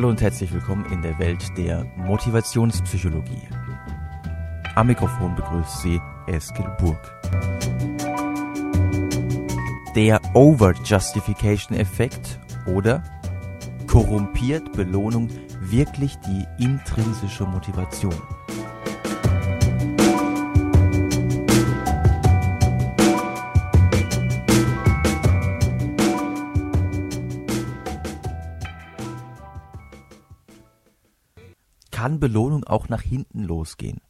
Hallo und herzlich willkommen in der Welt der Motivationspsychologie. Am Mikrofon begrüßt Sie Eskil Burg. Der Over-Justification-Effekt oder korrumpiert Belohnung wirklich die intrinsische Motivation? Kann Belohnung auch nach hinten losgehen.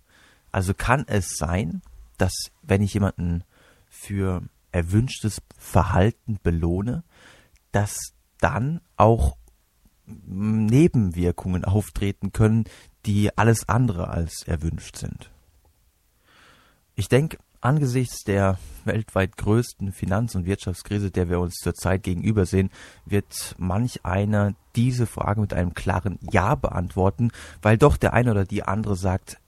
Also kann es sein, dass wenn ich jemanden für erwünschtes Verhalten belohne, dass dann auch Nebenwirkungen auftreten können, die alles andere als erwünscht sind. Ich denke, angesichts der weltweit größten Finanz- und Wirtschaftskrise, der wir uns zurzeit gegenüber sehen, wird manch einer diese Frage mit einem klaren Ja beantworten, weil doch der eine oder die andere sagt,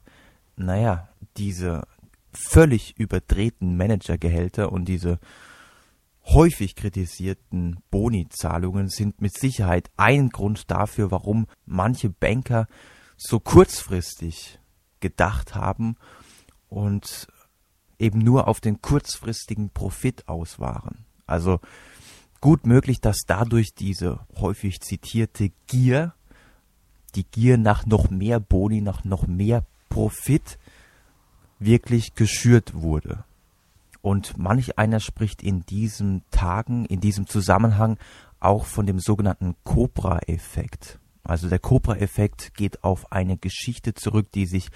naja, diese völlig überdrehten Managergehälter und diese häufig kritisierten Boni-Zahlungen sind mit Sicherheit ein Grund dafür, warum manche Banker so kurzfristig gedacht haben und eben nur auf den kurzfristigen Profit aus waren. Also gut möglich, dass dadurch diese häufig zitierte Gier, die Gier nach noch mehr Boni, nach noch mehr Profit, wirklich geschürt wurde. Und manch einer spricht in diesen Tagen, in diesem Zusammenhang auch von dem sogenannten Cobra-Effekt. Also der Cobra-Effekt geht auf eine Geschichte zurück, die sich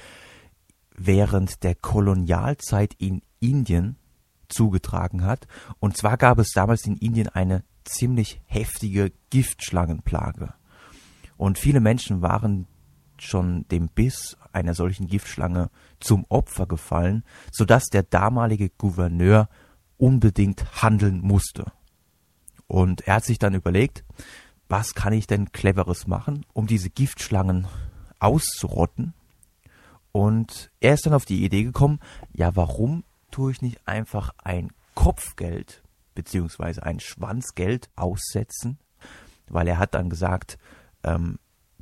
während der Kolonialzeit in Indien zugetragen hat. Und zwar gab es damals in Indien eine ziemlich heftige Giftschlangenplage. Und viele Menschen waren schon dem Biss einer solchen Giftschlange zum Opfer gefallen, sodass der damalige Gouverneur unbedingt handeln musste. Und er hat sich dann überlegt, was kann ich denn cleveres machen, um diese Giftschlangen auszurotten und er ist dann auf die Idee gekommen, ja, warum tue ich nicht einfach ein Kopfgeld beziehungsweise ein Schwanzgeld aussetzen? Weil er hat dann gesagt, ähm,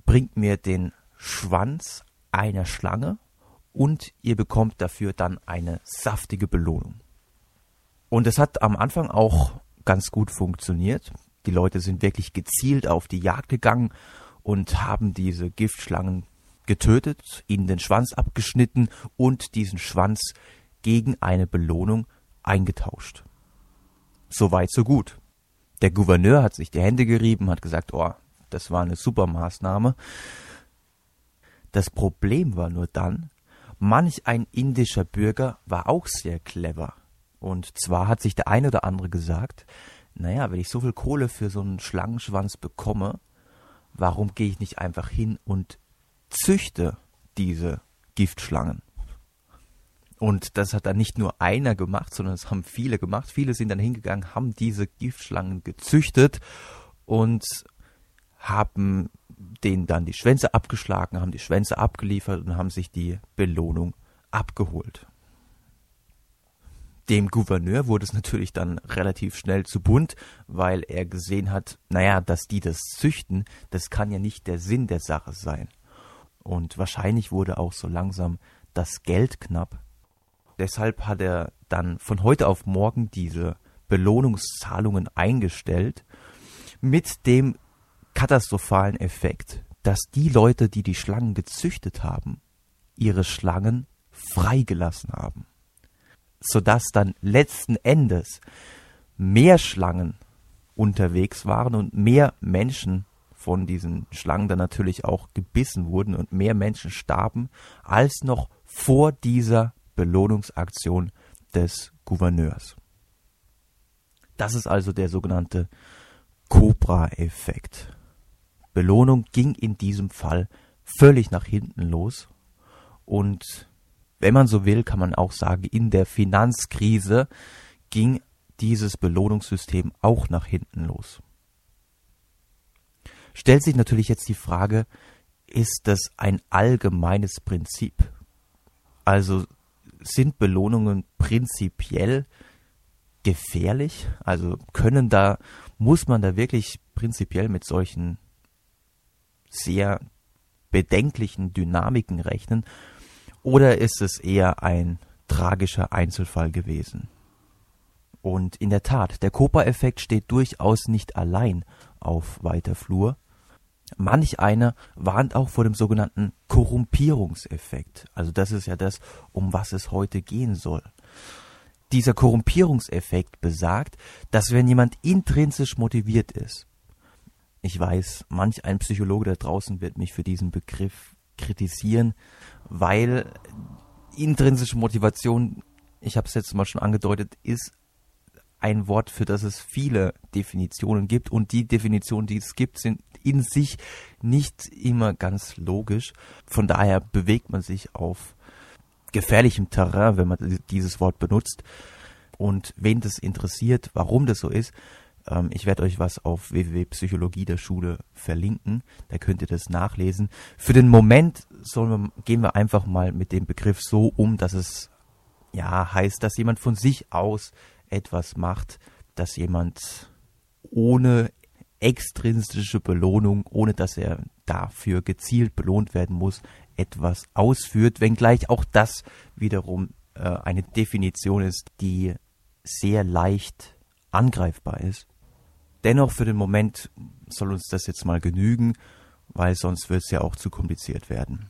bringt mir den Schwanz einer Schlange und ihr bekommt dafür dann eine saftige Belohnung. Und es hat am Anfang auch ganz gut funktioniert. Die Leute sind wirklich gezielt auf die Jagd gegangen und haben diese Giftschlangen getötet, ihnen den Schwanz abgeschnitten und diesen Schwanz gegen eine Belohnung eingetauscht. So weit, so gut. Der Gouverneur hat sich die Hände gerieben, hat gesagt, oh, das war eine super Maßnahme. Das Problem war nur dann, manch ein indischer Bürger war auch sehr clever. Und zwar hat sich der eine oder andere gesagt, naja, wenn ich so viel Kohle für so einen Schlangenschwanz bekomme, warum gehe ich nicht einfach hin und züchte diese Giftschlangen. Und das hat dann nicht nur einer gemacht, sondern es haben viele gemacht. Viele sind dann hingegangen, haben diese Giftschlangen gezüchtet und haben denen dann die Schwänze abgeschlagen, haben die Schwänze abgeliefert und haben sich die Belohnung abgeholt. Dem Gouverneur wurde es natürlich dann relativ schnell zu bunt, weil er gesehen hat, naja, dass die das züchten, das kann ja nicht der Sinn der Sache sein. Und wahrscheinlich wurde auch so langsam das Geld knapp. Deshalb hat er dann von heute auf morgen diese Belohnungszahlungen eingestellt mit dem katastrophalen Effekt, dass die Leute, die die Schlangen gezüchtet haben, ihre Schlangen freigelassen haben, sodass dann letzten Endes mehr Schlangen unterwegs waren und mehr Menschen von diesen Schlangen dann natürlich auch gebissen wurden und mehr Menschen starben, als noch vor dieser Belohnungsaktion des Gouverneurs. Das ist also der sogenannte Cobra-Effekt. Belohnung ging in diesem Fall völlig nach hinten los und wenn man so will, kann man auch sagen, in der Finanzkrise ging dieses Belohnungssystem auch nach hinten los stellt sich natürlich jetzt die Frage, ist das ein allgemeines Prinzip? Also sind Belohnungen prinzipiell gefährlich? Also können da, muss man da wirklich prinzipiell mit solchen sehr bedenklichen Dynamiken rechnen oder ist es eher ein tragischer Einzelfall gewesen? Und in der Tat, der Copa-Effekt steht durchaus nicht allein auf weiter Flur. Manch einer warnt auch vor dem sogenannten Korrumpierungseffekt. Also das ist ja das, um was es heute gehen soll. Dieser Korrumpierungseffekt besagt, dass wenn jemand intrinsisch motiviert ist, ich weiß, manch ein Psychologe da draußen wird mich für diesen Begriff kritisieren, weil intrinsische Motivation, ich habe es jetzt mal schon angedeutet, ist ein Wort, für das es viele Definitionen gibt und die Definitionen, die es gibt, sind in sich nicht immer ganz logisch. Von daher bewegt man sich auf gefährlichem Terrain, wenn man dieses Wort benutzt. Und wen das interessiert, warum das so ist, ähm, ich werde euch was auf www.psychologie der Schule verlinken. Da könnt ihr das nachlesen. Für den Moment wir, gehen wir einfach mal mit dem Begriff so um, dass es ja heißt, dass jemand von sich aus etwas macht, dass jemand ohne extrinsische Belohnung, ohne dass er dafür gezielt belohnt werden muss, etwas ausführt, wenngleich auch das wiederum äh, eine Definition ist, die sehr leicht angreifbar ist. Dennoch für den Moment soll uns das jetzt mal genügen, weil sonst wird es ja auch zu kompliziert werden.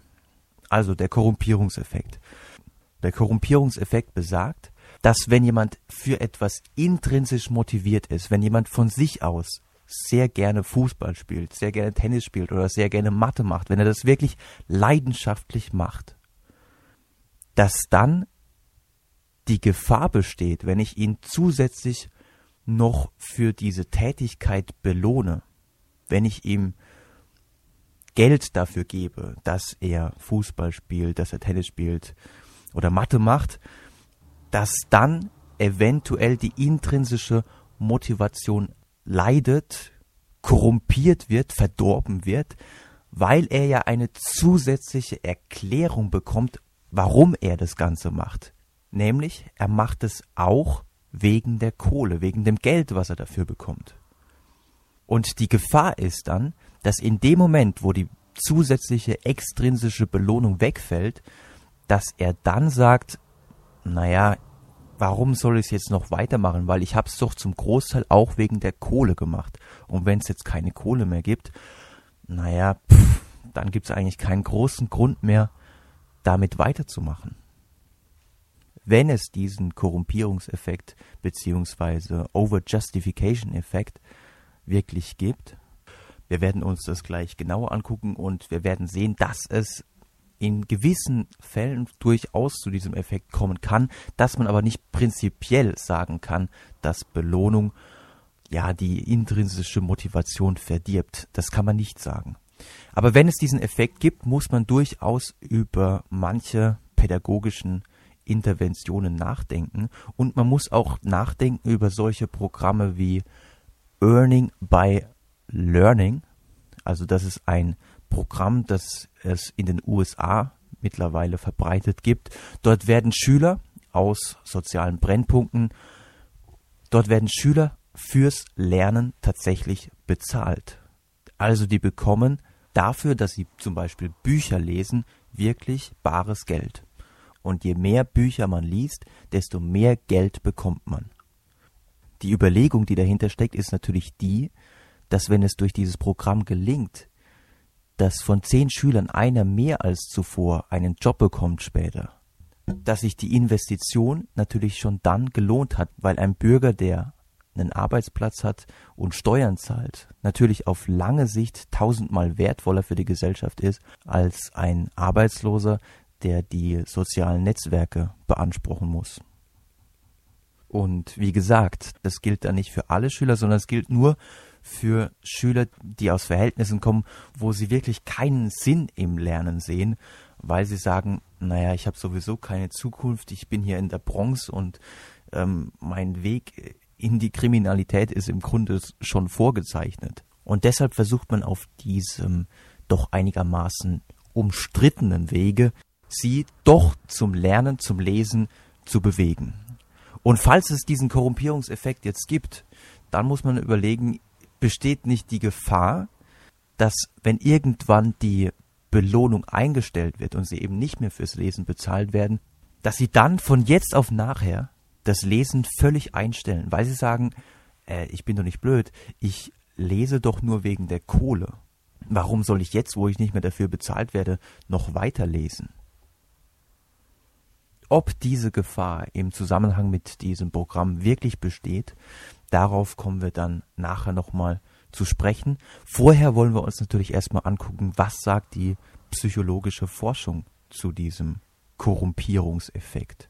Also der Korrumpierungseffekt. Der Korrumpierungseffekt besagt, dass wenn jemand für etwas intrinsisch motiviert ist, wenn jemand von sich aus sehr gerne Fußball spielt, sehr gerne Tennis spielt oder sehr gerne Mathe macht, wenn er das wirklich leidenschaftlich macht, dass dann die Gefahr besteht, wenn ich ihn zusätzlich noch für diese Tätigkeit belohne, wenn ich ihm Geld dafür gebe, dass er Fußball spielt, dass er Tennis spielt oder Mathe macht, dass dann eventuell die intrinsische Motivation leidet, korrumpiert wird, verdorben wird, weil er ja eine zusätzliche Erklärung bekommt, warum er das Ganze macht. Nämlich, er macht es auch wegen der Kohle, wegen dem Geld, was er dafür bekommt. Und die Gefahr ist dann, dass in dem Moment, wo die zusätzliche extrinsische Belohnung wegfällt, dass er dann sagt, naja, warum soll ich es jetzt noch weitermachen? Weil ich habe es doch zum Großteil auch wegen der Kohle gemacht. Und wenn es jetzt keine Kohle mehr gibt, naja, pff, dann gibt es eigentlich keinen großen Grund mehr, damit weiterzumachen. Wenn es diesen Korrumpierungseffekt beziehungsweise Over-Justification-Effekt wirklich gibt, wir werden uns das gleich genauer angucken und wir werden sehen, dass es in gewissen Fällen durchaus zu diesem Effekt kommen kann, dass man aber nicht prinzipiell sagen kann, dass Belohnung ja die intrinsische Motivation verdirbt. Das kann man nicht sagen. Aber wenn es diesen Effekt gibt, muss man durchaus über manche pädagogischen Interventionen nachdenken und man muss auch nachdenken über solche Programme wie Earning by Learning. Also das ist ein Programm, das es in den USA mittlerweile verbreitet gibt. Dort werden Schüler aus sozialen Brennpunkten, dort werden Schüler fürs Lernen tatsächlich bezahlt. Also die bekommen dafür, dass sie zum Beispiel Bücher lesen, wirklich bares Geld. Und je mehr Bücher man liest, desto mehr Geld bekommt man. Die Überlegung, die dahinter steckt, ist natürlich die, dass wenn es durch dieses Programm gelingt, dass von zehn Schülern einer mehr als zuvor einen Job bekommt später, dass sich die Investition natürlich schon dann gelohnt hat, weil ein Bürger, der einen Arbeitsplatz hat und Steuern zahlt, natürlich auf lange Sicht tausendmal wertvoller für die Gesellschaft ist als ein Arbeitsloser, der die sozialen Netzwerke beanspruchen muss. Und wie gesagt, das gilt dann nicht für alle Schüler, sondern es gilt nur für Schüler, die aus Verhältnissen kommen, wo sie wirklich keinen Sinn im Lernen sehen, weil sie sagen, naja, ich habe sowieso keine Zukunft, ich bin hier in der Bronx und ähm, mein Weg in die Kriminalität ist im Grunde schon vorgezeichnet. Und deshalb versucht man auf diesem doch einigermaßen umstrittenen Wege, sie doch zum Lernen, zum Lesen zu bewegen. Und falls es diesen Korrumpierungseffekt jetzt gibt, dann muss man überlegen, besteht nicht die Gefahr, dass wenn irgendwann die Belohnung eingestellt wird und sie eben nicht mehr fürs Lesen bezahlt werden, dass sie dann von jetzt auf nachher das Lesen völlig einstellen, weil sie sagen, äh, ich bin doch nicht blöd, ich lese doch nur wegen der Kohle. Warum soll ich jetzt, wo ich nicht mehr dafür bezahlt werde, noch weiterlesen? Ob diese Gefahr im Zusammenhang mit diesem Programm wirklich besteht, darauf kommen wir dann nachher nochmal zu sprechen. Vorher wollen wir uns natürlich erstmal angucken, was sagt die psychologische Forschung zu diesem Korrumpierungseffekt.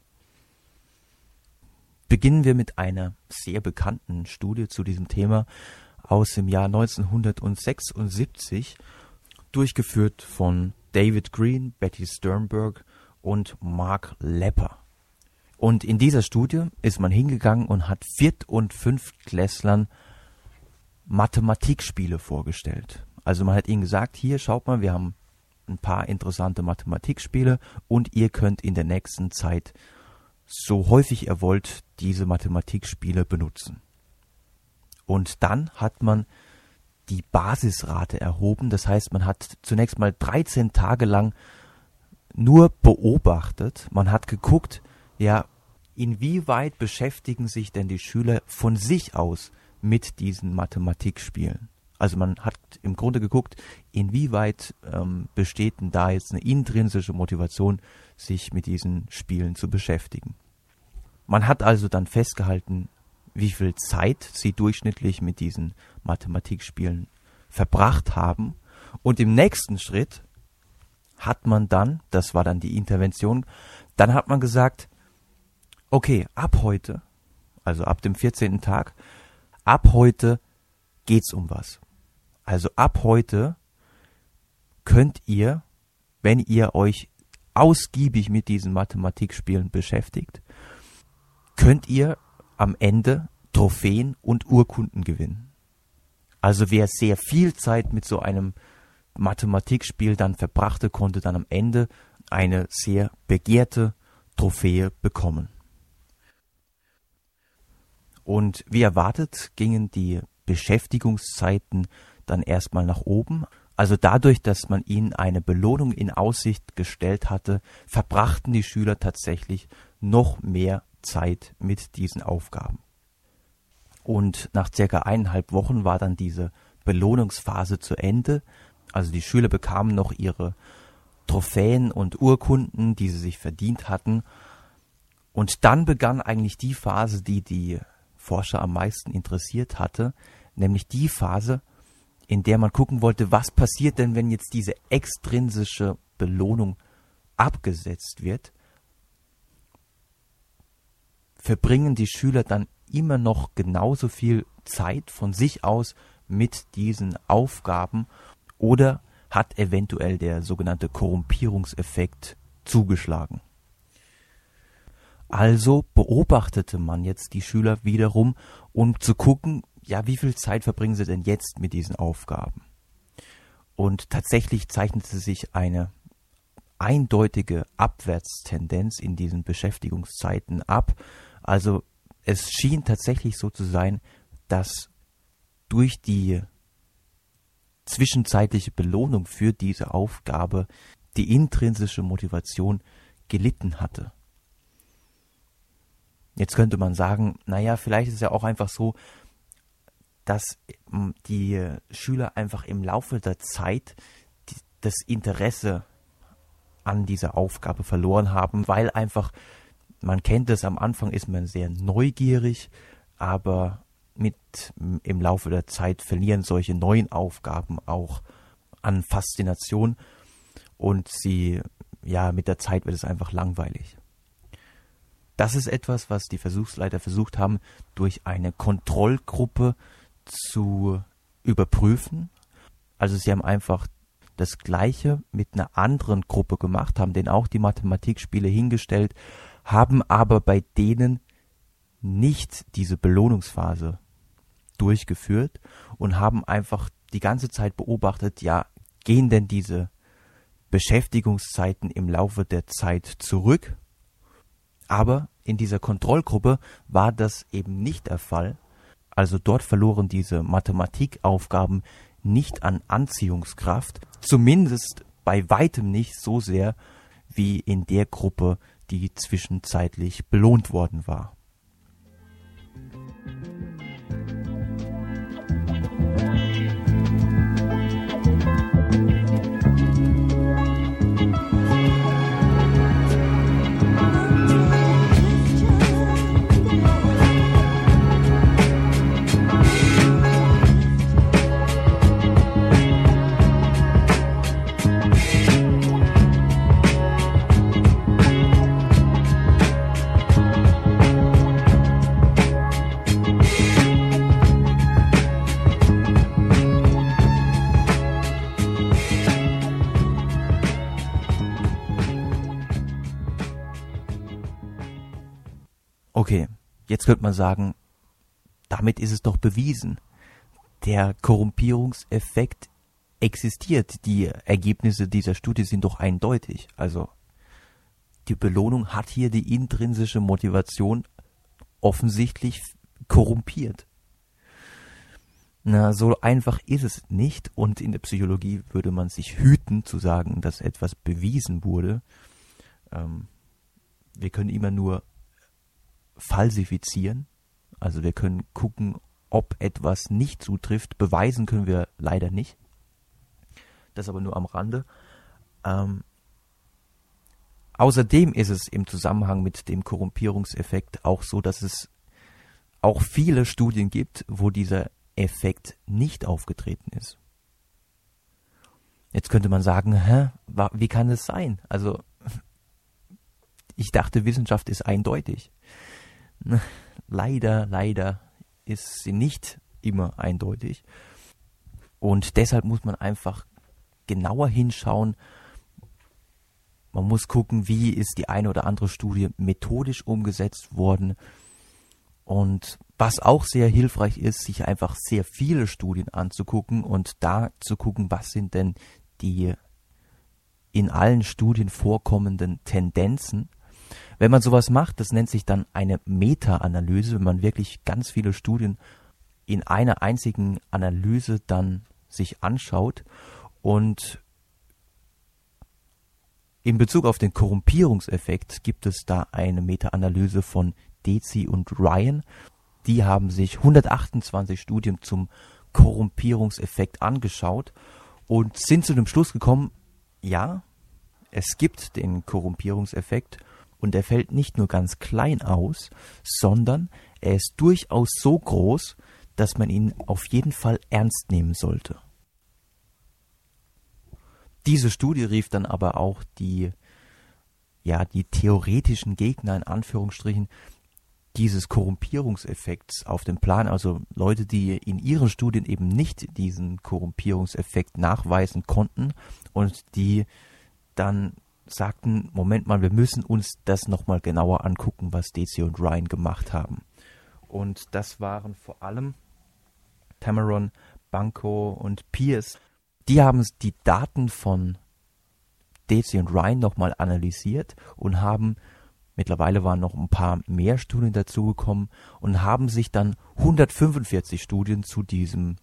Beginnen wir mit einer sehr bekannten Studie zu diesem Thema aus dem Jahr 1976, durchgeführt von David Green, Betty Sternberg und Mark Lepper. Und in dieser Studie ist man hingegangen und hat Viert- und Fünftklässlern Mathematikspiele vorgestellt. Also man hat ihnen gesagt, hier schaut mal, wir haben ein paar interessante Mathematikspiele und ihr könnt in der nächsten Zeit so häufig ihr wollt diese Mathematikspiele benutzen. Und dann hat man die Basisrate erhoben. Das heißt, man hat zunächst mal 13 Tage lang nur beobachtet. Man hat geguckt, ja, inwieweit beschäftigen sich denn die Schüler von sich aus mit diesen Mathematikspielen? Also man hat im Grunde geguckt, inwieweit ähm, besteht denn da jetzt eine intrinsische Motivation, sich mit diesen Spielen zu beschäftigen. Man hat also dann festgehalten, wie viel Zeit sie durchschnittlich mit diesen Mathematikspielen verbracht haben. Und im nächsten Schritt hat man dann, das war dann die Intervention, dann hat man gesagt, okay, ab heute, also ab dem 14. Tag, ab heute geht's um was. Also ab heute könnt ihr, wenn ihr euch ausgiebig mit diesen Mathematikspielen beschäftigt, könnt ihr am Ende Trophäen und Urkunden gewinnen. Also wer sehr viel Zeit mit so einem Mathematikspiel dann verbrachte, konnte dann am Ende eine sehr begehrte Trophäe bekommen. Und wie erwartet gingen die Beschäftigungszeiten dann erstmal nach oben. Also dadurch, dass man ihnen eine Belohnung in Aussicht gestellt hatte, verbrachten die Schüler tatsächlich noch mehr Zeit mit diesen Aufgaben. Und nach circa eineinhalb Wochen war dann diese Belohnungsphase zu Ende. Also die Schüler bekamen noch ihre Trophäen und Urkunden, die sie sich verdient hatten. Und dann begann eigentlich die Phase, die die Forscher am meisten interessiert hatte, nämlich die Phase, in der man gucken wollte, was passiert denn, wenn jetzt diese extrinsische Belohnung abgesetzt wird. Verbringen die Schüler dann immer noch genauso viel Zeit von sich aus mit diesen Aufgaben oder hat eventuell der sogenannte Korrumpierungseffekt zugeschlagen. Also beobachtete man jetzt die Schüler wiederum, um zu gucken, ja, wie viel Zeit verbringen sie denn jetzt mit diesen Aufgaben? Und tatsächlich zeichnete sich eine eindeutige Abwärtstendenz in diesen Beschäftigungszeiten ab. Also es schien tatsächlich so zu sein, dass durch die zwischenzeitliche Belohnung für diese Aufgabe die intrinsische Motivation gelitten hatte. Jetzt könnte man sagen, naja, vielleicht ist es ja auch einfach so, dass ähm, die Schüler einfach im Laufe der Zeit das Interesse an dieser Aufgabe verloren haben, weil einfach man kennt es, am Anfang ist man sehr neugierig, aber mit im Laufe der Zeit verlieren solche neuen Aufgaben auch an Faszination und sie, ja, mit der Zeit wird es einfach langweilig. Das ist etwas, was die Versuchsleiter versucht haben, durch eine Kontrollgruppe zu überprüfen. Also sie haben einfach das Gleiche mit einer anderen Gruppe gemacht, haben denen auch die Mathematikspiele hingestellt haben aber bei denen nicht diese Belohnungsphase durchgeführt und haben einfach die ganze Zeit beobachtet, ja, gehen denn diese Beschäftigungszeiten im Laufe der Zeit zurück? Aber in dieser Kontrollgruppe war das eben nicht der Fall. Also dort verloren diese Mathematikaufgaben nicht an Anziehungskraft, zumindest bei weitem nicht so sehr wie in der Gruppe, die zwischenzeitlich belohnt worden war. Jetzt könnte man sagen, damit ist es doch bewiesen. Der Korrumpierungseffekt existiert. Die Ergebnisse dieser Studie sind doch eindeutig. Also die Belohnung hat hier die intrinsische Motivation offensichtlich korrumpiert. Na, so einfach ist es nicht und in der Psychologie würde man sich hüten zu sagen, dass etwas bewiesen wurde. Ähm, wir können immer nur falsifizieren. Also wir können gucken, ob etwas nicht zutrifft. Beweisen können wir leider nicht. Das aber nur am Rande. Ähm, außerdem ist es im Zusammenhang mit dem Korrumpierungseffekt auch so, dass es auch viele Studien gibt, wo dieser Effekt nicht aufgetreten ist. Jetzt könnte man sagen, hä, wie kann es sein? Also ich dachte, Wissenschaft ist eindeutig. leider, leider ist sie nicht immer eindeutig. Und deshalb muss man einfach genauer hinschauen. Man muss gucken, wie ist die eine oder andere Studie methodisch umgesetzt worden. Und was auch sehr hilfreich ist, sich einfach sehr viele Studien anzugucken und da zu gucken, was sind denn die in allen Studien vorkommenden Tendenzen wenn man sowas macht, das nennt sich dann eine Meta-Analyse, wenn man wirklich ganz viele Studien in einer einzigen Analyse dann sich anschaut und in Bezug auf den Korrumpierungseffekt gibt es da eine Meta-Analyse von Dezi und Ryan. Die haben sich 128 Studien zum Korrumpierungseffekt angeschaut und sind zu dem Schluss gekommen, ja, es gibt den Korrumpierungseffekt und er fällt nicht nur ganz klein aus, sondern er ist durchaus so groß, dass man ihn auf jeden Fall ernst nehmen sollte. Diese Studie rief dann aber auch die, ja, die theoretischen Gegner in Anführungsstrichen dieses Korrumpierungseffekts auf den Plan, also Leute, die in ihren Studien eben nicht diesen Korrumpierungseffekt nachweisen konnten und die dann sagten, Moment mal, wir müssen uns das nochmal genauer angucken, was Desi und Ryan gemacht haben. Und das waren vor allem Cameron, Banco und Pierce. Die haben die Daten von Desi und Ryan nochmal analysiert und haben, mittlerweile waren noch ein paar mehr Studien dazugekommen und haben sich dann 145 Studien zu diesem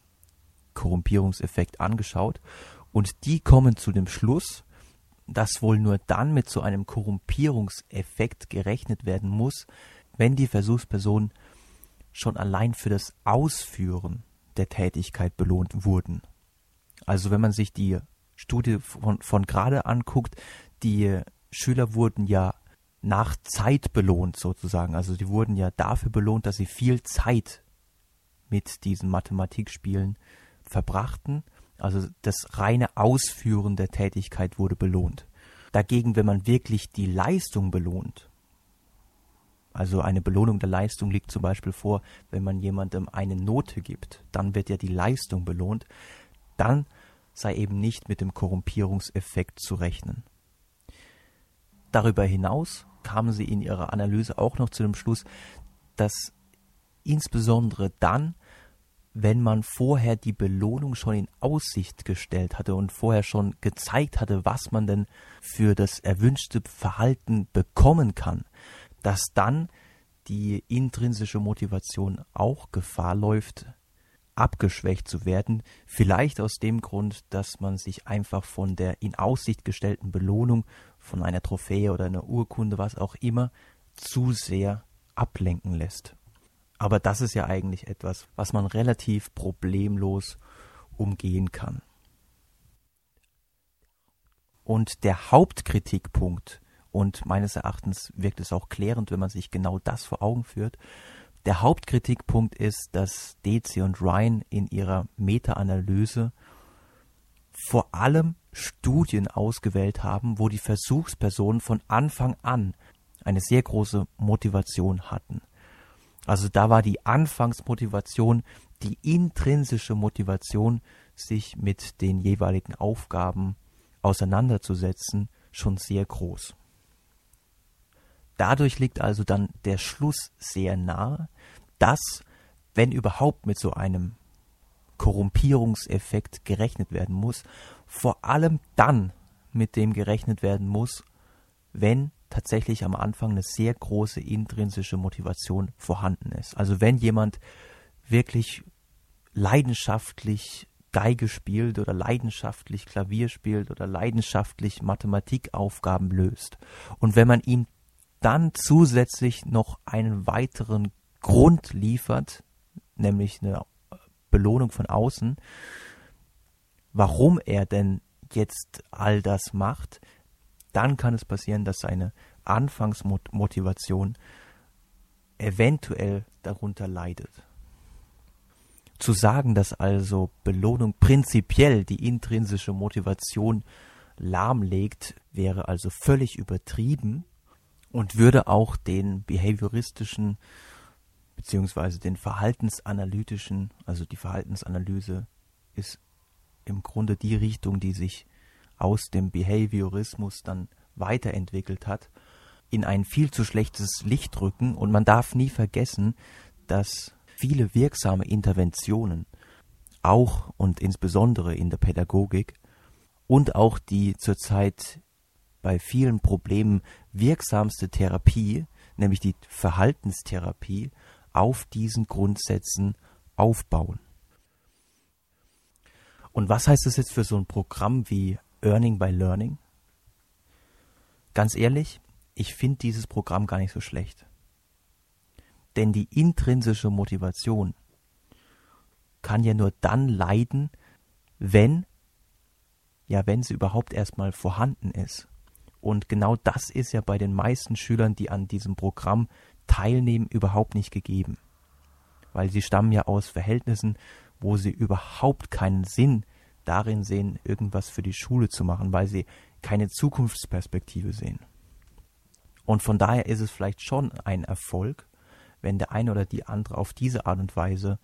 Korrumpierungseffekt angeschaut und die kommen zu dem Schluss, dass wohl nur dann mit so einem Korrumpierungseffekt gerechnet werden muss, wenn die Versuchspersonen schon allein für das Ausführen der Tätigkeit belohnt wurden. Also wenn man sich die Studie von, von gerade anguckt, die Schüler wurden ja nach Zeit belohnt sozusagen. Also die wurden ja dafür belohnt, dass sie viel Zeit mit diesen Mathematikspielen verbrachten also das reine Ausführen der Tätigkeit wurde belohnt. Dagegen, wenn man wirklich die Leistung belohnt, also eine Belohnung der Leistung liegt zum Beispiel vor, wenn man jemandem eine Note gibt, dann wird ja die Leistung belohnt, dann sei eben nicht mit dem Korrumpierungseffekt zu rechnen. Darüber hinaus kamen sie in ihrer Analyse auch noch zu dem Schluss, dass insbesondere dann, wenn man vorher die Belohnung schon in Aussicht gestellt hatte und vorher schon gezeigt hatte, was man denn für das erwünschte Verhalten bekommen kann, dass dann die intrinsische Motivation auch Gefahr läuft, abgeschwächt zu werden. Vielleicht aus dem Grund, dass man sich einfach von der in Aussicht gestellten Belohnung, von einer Trophäe oder einer Urkunde, was auch immer, zu sehr ablenken lässt. Aber das ist ja eigentlich etwas, was man relativ problemlos umgehen kann. Und der Hauptkritikpunkt, und meines Erachtens wirkt es auch klärend, wenn man sich genau das vor Augen führt, der Hauptkritikpunkt ist, dass Dezi und Ryan in ihrer Meta-Analyse vor allem Studien ausgewählt haben, wo die Versuchspersonen von Anfang an eine sehr große Motivation hatten. Also da war die Anfangsmotivation, die intrinsische Motivation, sich mit den jeweiligen Aufgaben auseinanderzusetzen, schon sehr groß. Dadurch liegt also dann der Schluss sehr nahe, dass, wenn überhaupt mit so einem Korrumpierungseffekt gerechnet werden muss, vor allem dann mit dem gerechnet werden muss, wenn tatsächlich am Anfang eine sehr große intrinsische Motivation vorhanden ist. Also wenn jemand wirklich leidenschaftlich Geige spielt oder leidenschaftlich Klavier spielt oder leidenschaftlich Mathematikaufgaben löst und wenn man ihm dann zusätzlich noch einen weiteren Grund liefert, nämlich eine Belohnung von außen, warum er denn jetzt all das macht, dann kann es passieren, dass seine Anfangsmotivation eventuell darunter leidet. Zu sagen, dass also Belohnung prinzipiell die intrinsische Motivation lahmlegt, wäre also völlig übertrieben und würde auch den behavioristischen beziehungsweise den verhaltensanalytischen, also die Verhaltensanalyse ist im Grunde die Richtung, die sich aus dem Behaviorismus dann weiterentwickelt hat, in ein viel zu schlechtes Licht rücken und man darf nie vergessen, dass viele wirksame Interventionen auch und insbesondere in der Pädagogik und auch die zurzeit bei vielen Problemen wirksamste Therapie, nämlich die Verhaltenstherapie, auf diesen Grundsätzen aufbauen. Und was heißt das jetzt für so ein Programm wie Earning by Learning? Ganz ehrlich, ich finde dieses Programm gar nicht so schlecht. Denn die intrinsische Motivation kann ja nur dann leiden, wenn, ja, wenn sie überhaupt erstmal vorhanden ist. Und genau das ist ja bei den meisten Schülern, die an diesem Programm teilnehmen, überhaupt nicht gegeben. Weil sie stammen ja aus Verhältnissen, wo sie überhaupt keinen Sinn darin sehen, irgendwas für die Schule zu machen, weil sie keine Zukunftsperspektive sehen. Und von daher ist es vielleicht schon ein Erfolg, wenn der eine oder die andere auf diese Art und Weise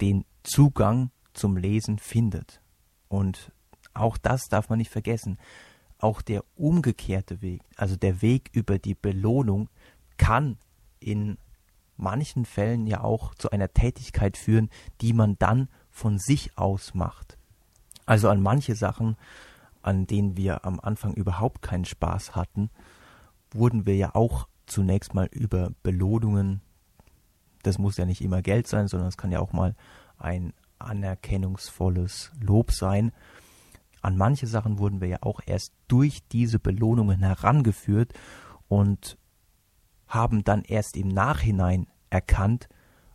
den Zugang zum Lesen findet. Und auch das darf man nicht vergessen auch der umgekehrte Weg, also der Weg über die Belohnung, kann in manchen Fällen ja auch zu einer Tätigkeit führen, die man dann von sich aus macht. Also an manche Sachen, an denen wir am Anfang überhaupt keinen Spaß hatten, wurden wir ja auch zunächst mal über Belohnungen, das muss ja nicht immer Geld sein, sondern es kann ja auch mal ein anerkennungsvolles Lob sein, an manche Sachen wurden wir ja auch erst durch diese Belohnungen herangeführt und haben dann erst im Nachhinein erkannt,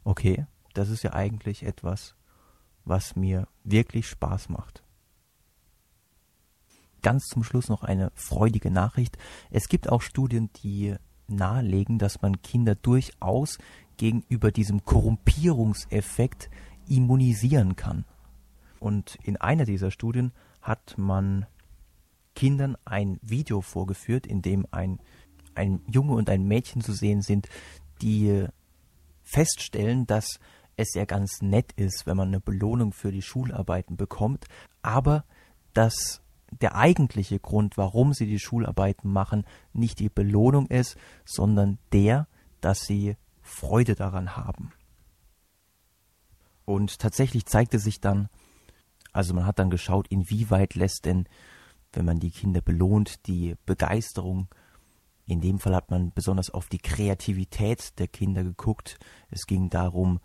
okay, das ist ja eigentlich etwas, was mir wirklich Spaß macht. Ganz zum Schluss noch eine freudige Nachricht. Es gibt auch Studien, die nahelegen, dass man Kinder durchaus gegenüber diesem Korrumpierungseffekt immunisieren kann. Und in einer dieser Studien hat man Kindern ein Video vorgeführt, in dem ein, ein Junge und ein Mädchen zu sehen sind, die feststellen, dass es ja ganz nett ist, wenn man eine Belohnung für die Schularbeiten bekommt, aber dass der eigentliche Grund, warum sie die Schularbeiten machen, nicht die Belohnung ist, sondern der, dass sie Freude daran haben. Und tatsächlich zeigte sich dann, also man hat dann geschaut, inwieweit lässt denn, wenn man die Kinder belohnt, die Begeisterung. In dem Fall hat man besonders auf die Kreativität der Kinder geguckt. Es ging darum,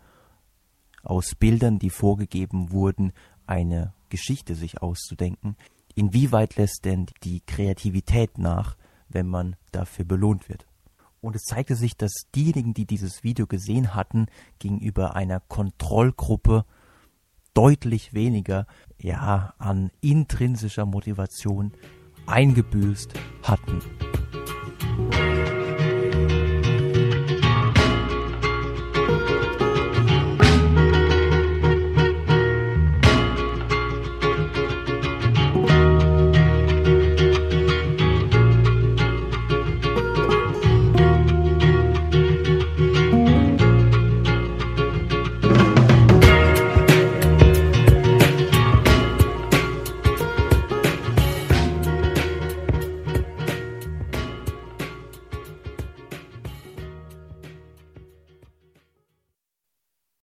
aus Bildern, die vorgegeben wurden, eine Geschichte sich auszudenken. Inwieweit lässt denn die Kreativität nach, wenn man dafür belohnt wird? Und es zeigte sich, dass diejenigen, die dieses Video gesehen hatten, gegenüber einer Kontrollgruppe deutlich weniger ja an intrinsischer Motivation eingebüßt hatten.